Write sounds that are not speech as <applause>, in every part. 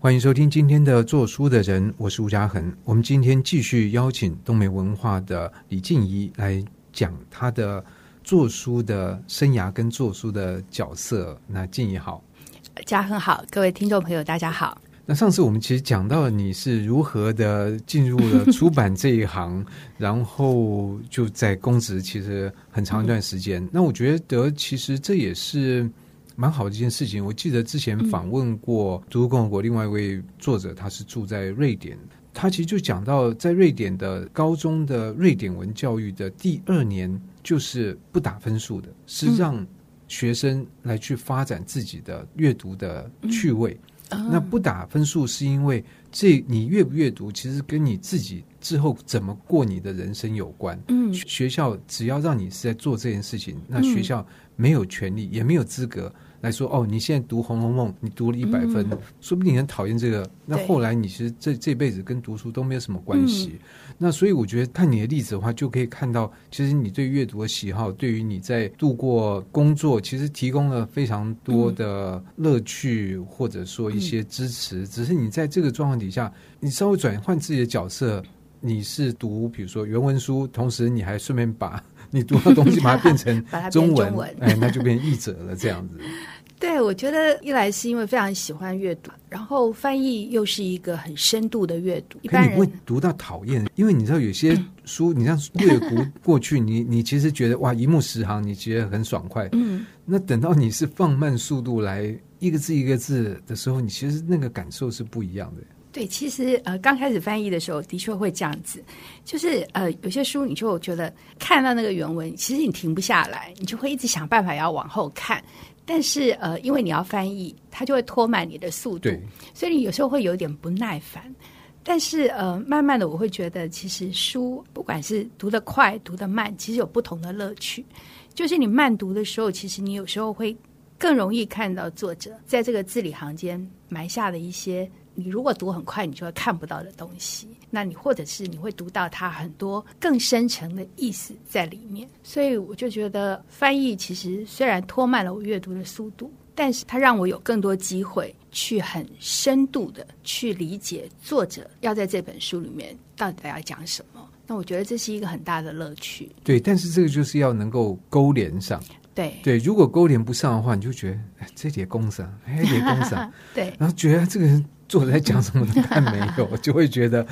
欢迎收听今天的做书的人，我是吴嘉恒。我们今天继续邀请东梅文化的李静怡来讲她的做书的生涯跟做书的角色。那静怡好，嘉恒好，各位听众朋友大家好。那上次我们其实讲到你是如何的进入了出版这一行，<laughs> 然后就在公职其实很长一段时间。嗯、那我觉得其实这也是。蛮好的一件事情。我记得之前访问过《读书共和国》另外一位作者，他是住在瑞典。他其实就讲到，在瑞典的高中的瑞典文教育的第二年，就是不打分数的，是让学生来去发展自己的阅读的趣味。那不打分数是因为这你阅不阅读，其实跟你自己之后怎么过你的人生有关。嗯，学校只要让你是在做这件事情，那学校没有权利，也没有资格。来说哦，你现在读《红楼梦》，你读了一百分，嗯，说不定你很讨厌这个。那后来你其实这这辈子跟读书都没有什么关系。嗯。那所以我觉得看你的例子的话，就可以看到，其实你对阅读的喜好，对于你在度过工作，其实提供了非常多的乐趣，或者说一些支持。只是你在这个状况底下，你稍微转换自己的角色，你是读比如说原文书，同时你还顺便把。你读的东西把它变成 <laughs> 中文，中文哎，那就变译者了，这样子。<laughs> 对，我觉得一来是因为非常喜欢阅读，然后翻译又是一个很深度的阅读。一般人你会读到讨厌，因为你知道有些书，你这样阅读过去，你你其实觉得哇，一目十行，你觉得很爽快。嗯。那等到你是放慢速度来一个字一个字的时候，你其实那个感受是不一样的。对，其实呃，刚开始翻译的时候，的确会这样子，就是呃，有些书你就觉得看到那个原文，其实你停不下来，你就会一直想办法要往后看。但是呃，因为你要翻译，它就会拖慢你的速度，所以你有时候会有点不耐烦。但是呃，慢慢的我会觉得，其实书不管是读得快、读得慢，其实有不同的乐趣。就是你慢读的时候，其实你有时候会更容易看到作者在这个字里行间埋下的一些。你如果读很快，你就会看不到的东西。那你或者是你会读到它很多更深层的意思在里面。所以我就觉得翻译其实虽然拖慢了我阅读的速度，但是它让我有更多机会去很深度的去理解作者要在这本书里面到底要讲什么。那我觉得这是一个很大的乐趣。对，但是这个就是要能够勾连上。对对，如果勾连不上的话，你就觉得哎，这叠公式，哎，这叠公式，<laughs> 对，然后觉得这个人。作者在讲什么都看没有，<laughs> 就会觉得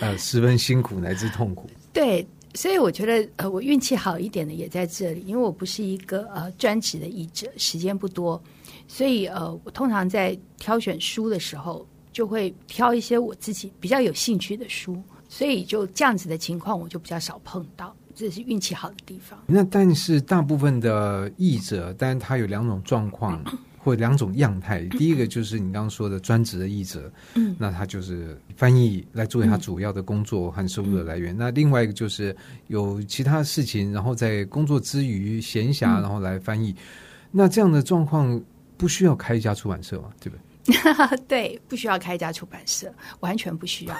呃十分辛苦乃至痛苦。对，所以我觉得呃我运气好一点的也在这里，因为我不是一个呃专职的译者，时间不多，所以呃我通常在挑选书的时候，就会挑一些我自己比较有兴趣的书，所以就这样子的情况我就比较少碰到，这是运气好的地方。那但是大部分的译者，但是他有两种状况。<coughs> 或两种样态，第一个就是你刚刚说的专职的译者，嗯，那他就是翻译来作为他主要的工作和收入的来源。嗯、那另外一个就是有其他事情，然后在工作之余闲暇，然后来翻译。嗯、那这样的状况不需要开一家出版社嘛？对不对？<laughs> 对，不需要开一家出版社，完全不需要。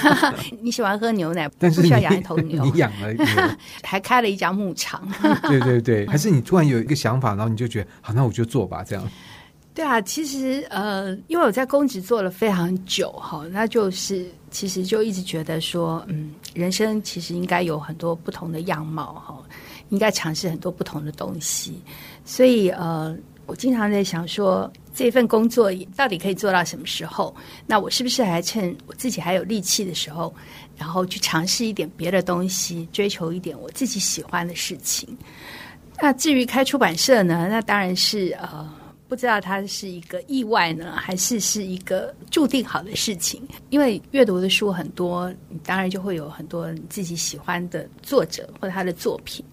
<laughs> 你喜欢喝牛奶，但是不需要养一头牛，<laughs> 你养了牛，还开了一家牧场。对对对，还是你突然有一个想法，然后你就觉得好，那我就做吧，这样。对啊，其实呃，因为我在公职做了非常久哈，那就是其实就一直觉得说，嗯，人生其实应该有很多不同的样貌哈，应该尝试很多不同的东西，所以呃。我经常在想说，这份工作到底可以做到什么时候？那我是不是还趁我自己还有力气的时候，然后去尝试一点别的东西，追求一点我自己喜欢的事情？那至于开出版社呢？那当然是呃，不知道它是一个意外呢，还是是一个注定好的事情。因为阅读的书很多，你当然就会有很多你自己喜欢的作者或者他的作品。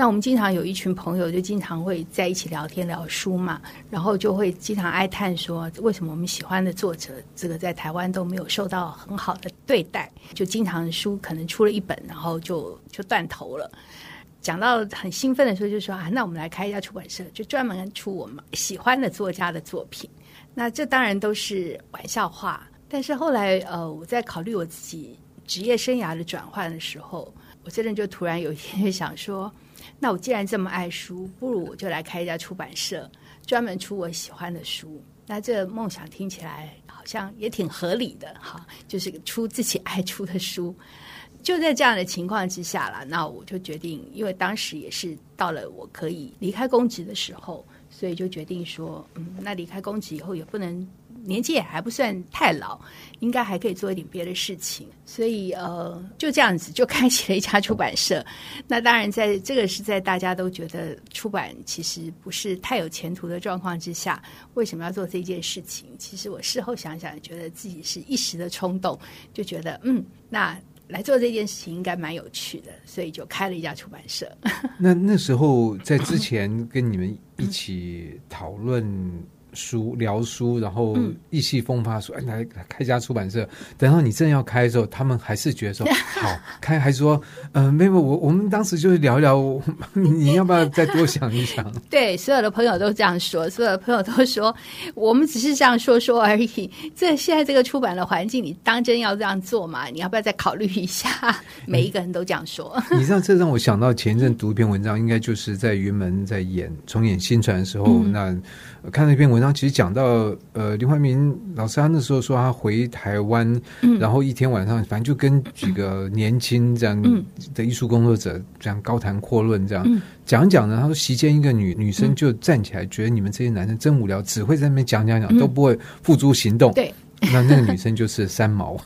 那我们经常有一群朋友，就经常会在一起聊天聊书嘛，然后就会经常哀叹说，为什么我们喜欢的作者，这个在台湾都没有受到很好的对待？就经常书可能出了一本，然后就就断头了。讲到很兴奋的时候，就说啊，那我们来开一家出版社，就专门出我们喜欢的作家的作品。那这当然都是玩笑话，但是后来呃，我在考虑我自己职业生涯的转换的时候，我真的就突然有一天想说。那我既然这么爱书，不如我就来开一家出版社，专门出我喜欢的书。那这梦想听起来好像也挺合理的哈，就是出自己爱出的书。就在这样的情况之下了，那我就决定，因为当时也是到了我可以离开公职的时候，所以就决定说，嗯，那离开公职以后也不能。年纪也还不算太老，应该还可以做一点别的事情，所以呃，就这样子就开启了一家出版社。<laughs> 那当然，在这个是在大家都觉得出版其实不是太有前途的状况之下，为什么要做这件事情？其实我事后想想，觉得自己是一时的冲动，就觉得嗯，那来做这件事情应该蛮有趣的，所以就开了一家出版社。<laughs> 那那时候在之前跟你们一起讨论。书聊书，然后意气风发说：“哎，来开家出版社。”等到你正要开的时候，他们还是觉得说 <laughs> 好开，还说：“嗯、呃，没有，我我们当时就是聊一聊，<laughs> 你要不要再多想一想？” <laughs> 对，所有的朋友都这样说，所有的朋友都说我们只是这样说说而已。这现在这个出版的环境，你当真要这样做吗？你要不要再考虑一下？每一个人都这样说。你知道，这让我想到前一阵读一篇文章，应该就是在云门在演重演新传的时候，嗯、那。看了一篇文章，其实讲到呃，林怀民老师他那时候说他回台湾，嗯、然后一天晚上，反正就跟几个年轻这样的艺术工作者这样高谈阔论，这样、嗯、讲讲呢。他说席间一个女女生就站起来，觉得你们这些男生真无聊，只会在那边讲讲讲，都不会付诸行动。对。那那个女生就是三毛，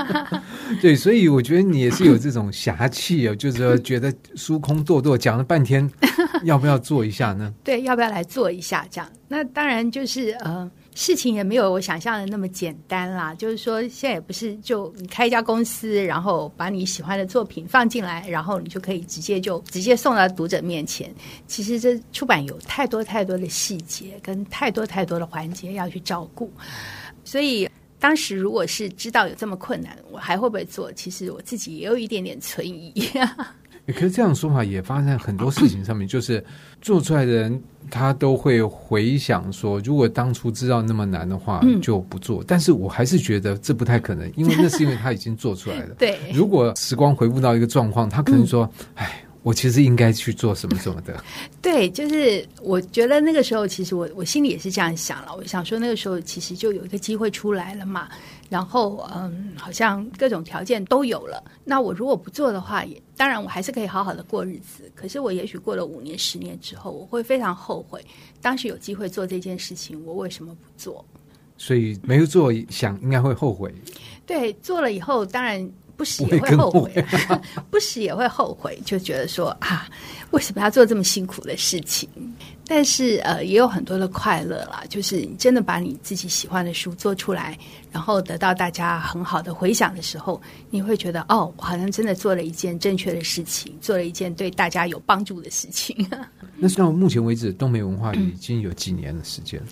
<laughs> 对，所以我觉得你也是有这种侠气哦，就是说觉得疏空堕堕讲了半天，<laughs> 要不要做一下呢？对，要不要来做一下这样？那当然就是呃，事情也没有我想象的那么简单啦。就是说，现在也不是就你开一家公司，然后把你喜欢的作品放进来，然后你就可以直接就直接送到读者面前。其实这出版有太多太多的细节，跟太多太多的环节要去照顾。所以当时如果是知道有这么困难，我还会不会做？其实我自己也有一点点存疑。可是这样说法也发生在很多事情上面，就是做出来的人他都会回想说，如果当初知道那么难的话，就不做。但是我还是觉得这不太可能，因为那是因为他已经做出来了。<laughs> 对，如果时光回复到一个状况，他可能说：“哎。”我其实应该去做什么什么的。<laughs> 对，就是我觉得那个时候，其实我我心里也是这样想了。我想说，那个时候其实就有一个机会出来了嘛。然后，嗯，好像各种条件都有了。那我如果不做的话，也当然我还是可以好好的过日子。可是我也许过了五年、十年之后，我会非常后悔当时有机会做这件事情，我为什么不做？所以没有做，想应该会后悔。对，做了以后，当然。不时也会后悔，<laughs> 不时也会后悔，就觉得说啊，为什么要做这么辛苦的事情？但是呃，也有很多的快乐啦，就是你真的把你自己喜欢的书做出来，然后得到大家很好的回响的时候，你会觉得哦，我好像真的做了一件正确的事情，做了一件对大家有帮助的事情。<laughs> 那到目前为止，东美文化已经有几年的时间了？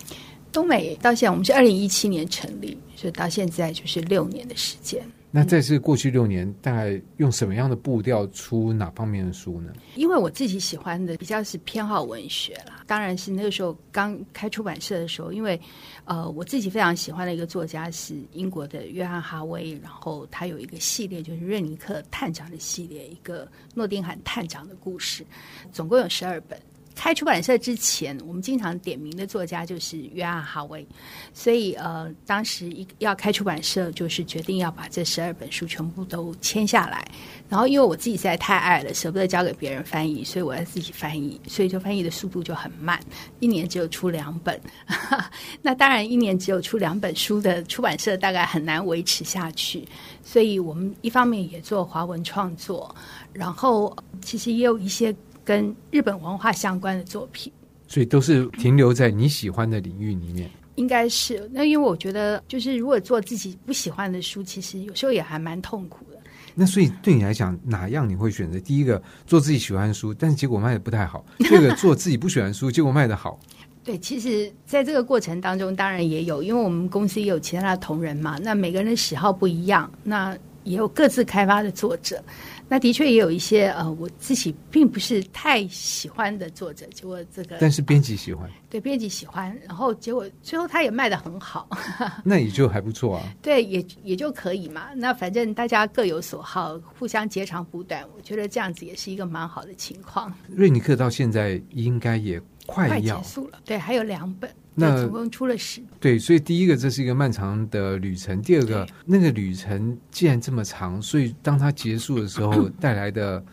东美到现在，我们是二零一七年成立，所以到现在就是六年的时间。那这是过去六年，大概用什么样的步调出哪方面的书呢？因为我自己喜欢的比较是偏好文学啦，当然是那个时候刚开出版社的时候，因为呃，我自己非常喜欢的一个作家是英国的约翰哈威，然后他有一个系列就是瑞尼克探长的系列，一个诺丁汉探长的故事，总共有十二本。开出版社之前，我们经常点名的作家就是约翰·哈维，所以呃，当时一要开出版社，就是决定要把这十二本书全部都签下来。然后，因为我自己实在太爱了，舍不得交给别人翻译，所以我要自己翻译，所以就翻译的速度就很慢，一年只有出两本。<laughs> 那当然，一年只有出两本书的出版社大概很难维持下去，所以我们一方面也做华文创作，然后其实也有一些。跟日本文化相关的作品，所以都是停留在你喜欢的领域里面。应该是那，因为我觉得，就是如果做自己不喜欢的书，其实有时候也还蛮痛苦的。那所以对你来讲，哪样你会选择？第一个做自己喜欢的书，但是结果卖的不太好；<laughs> 第二个做自己不喜欢的书，结果卖的好。对，其实在这个过程当中，当然也有，因为我们公司也有其他的同仁嘛。那每个人的喜好不一样，那也有各自开发的作者。那的确也有一些呃，我自己并不是太喜欢的作者，结果这个但是编辑喜欢，对编辑喜欢，然后结果最后他也卖得很好，<laughs> 那也就还不错啊。<laughs> 对，也也就可以嘛。那反正大家各有所好，互相截长补短，我觉得这样子也是一个蛮好的情况。瑞尼克到现在应该也快要快结束了，对，还有两本。那总共出了十。对，所以第一个这是一个漫长的旅程，第二个那个旅程既然这么长，所以当它结束的时候 <clears throat> 带来的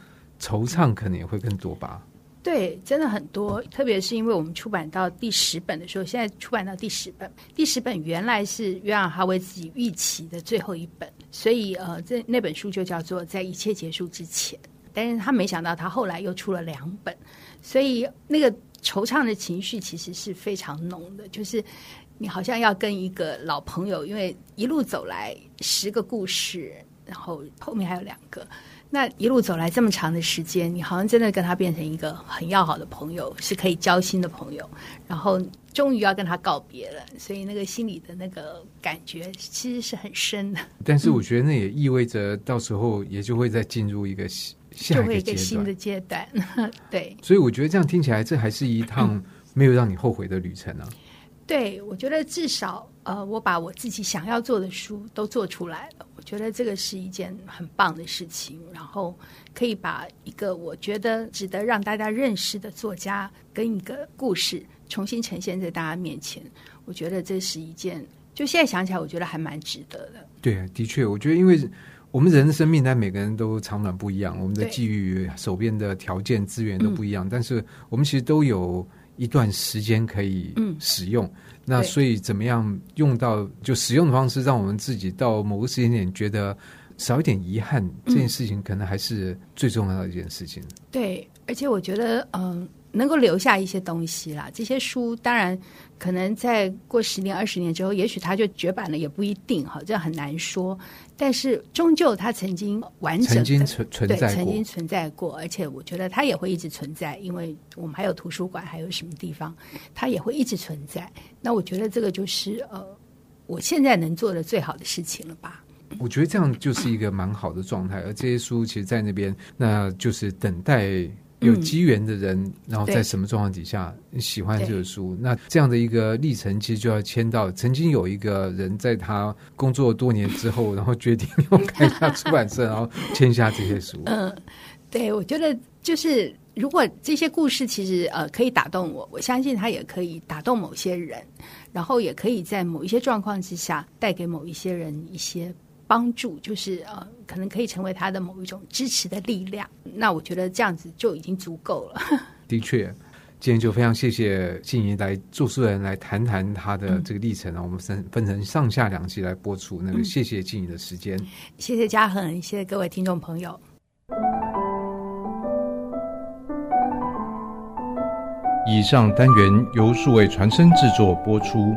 惆怅可能也会更多吧。对，真的很多，特别是因为我们出版到第十本的时候，现在出版到第十本，第十本原来是约翰哈维自己预期的最后一本，所以呃，这那本书就叫做《在一切结束之前》，但是他没想到他后来又出了两本，所以那个惆怅的情绪其实是非常浓的，就是你好像要跟一个老朋友，因为一路走来十个故事，然后后面还有两个。那一路走来这么长的时间，你好像真的跟他变成一个很要好的朋友，是可以交心的朋友。然后终于要跟他告别了，所以那个心里的那个感觉其实是很深的。但是我觉得那也意味着到时候也就会再进入一个下一个，新的阶段。<laughs> 对，所以我觉得这样听起来，这还是一趟 <coughs> 没有让你后悔的旅程啊。对，我觉得至少呃，我把我自己想要做的书都做出来了。我觉得这个是一件很棒的事情，然后可以把一个我觉得值得让大家认识的作家跟一个故事重新呈现在大家面前。我觉得这是一件，就现在想起来，我觉得还蛮值得的。对，的确，我觉得因为我们人的生命，但每个人都长短不一样，我们的际遇、手边的条件、资源都不一样，嗯、但是我们其实都有。一段时间可以使用，嗯、那所以怎么样用到就使用的方式，让我们自己到某个时间点觉得少一点遗憾，嗯、这件事情可能还是最重要的一件事情。对，而且我觉得，嗯、呃。能够留下一些东西啦，这些书当然可能在过十年、二十年之后，也许它就绝版了，也不一定哈，这很难说。但是终究它曾经完整的曾经存存在过，曾经存在过，而且我觉得它也会一直存在，因为我们还有图书馆，还有什么地方，它也会一直存在。那我觉得这个就是呃，我现在能做的最好的事情了吧？我觉得这样就是一个蛮好的状态，而这些书其实，在那边，那就是等待。有机缘的人，嗯、然后在什么状况底下喜欢这个书？那这样的一个历程，其实就要签到。曾经有一个人在他工作多年之后，然后决定要开一家出版社，然后签下这些书。<laughs> 嗯，对，我觉得就是如果这些故事其实呃可以打动我，我相信他也可以打动某些人，然后也可以在某一些状况之下带给某一些人一些。帮助就是呃，可能可以成为他的某一种支持的力量。那我觉得这样子就已经足够了。<laughs> 的确，今天就非常谢谢静怡来做书人来谈谈他的这个历程啊。嗯、我们分分成上下两集来播出。那个谢谢静怡的时间，嗯、谢谢嘉恒，谢谢各位听众朋友。以上单元由数位传声制作播出。